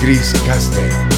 Chris Castell.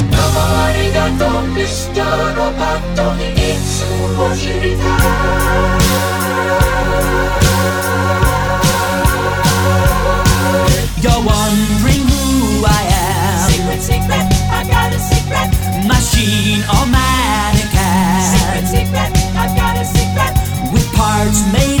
You're wondering who I am. Secret, secret, I got a secret. Machine or mannequin. Secret, secret, I got a secret. With parts made.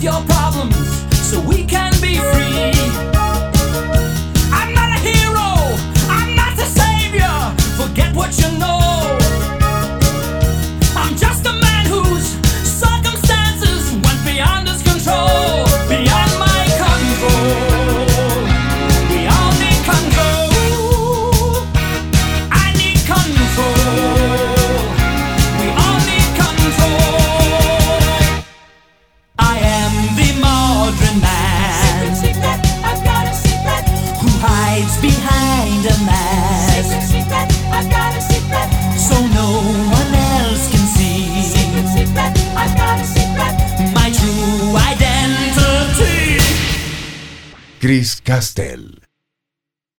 So Castel.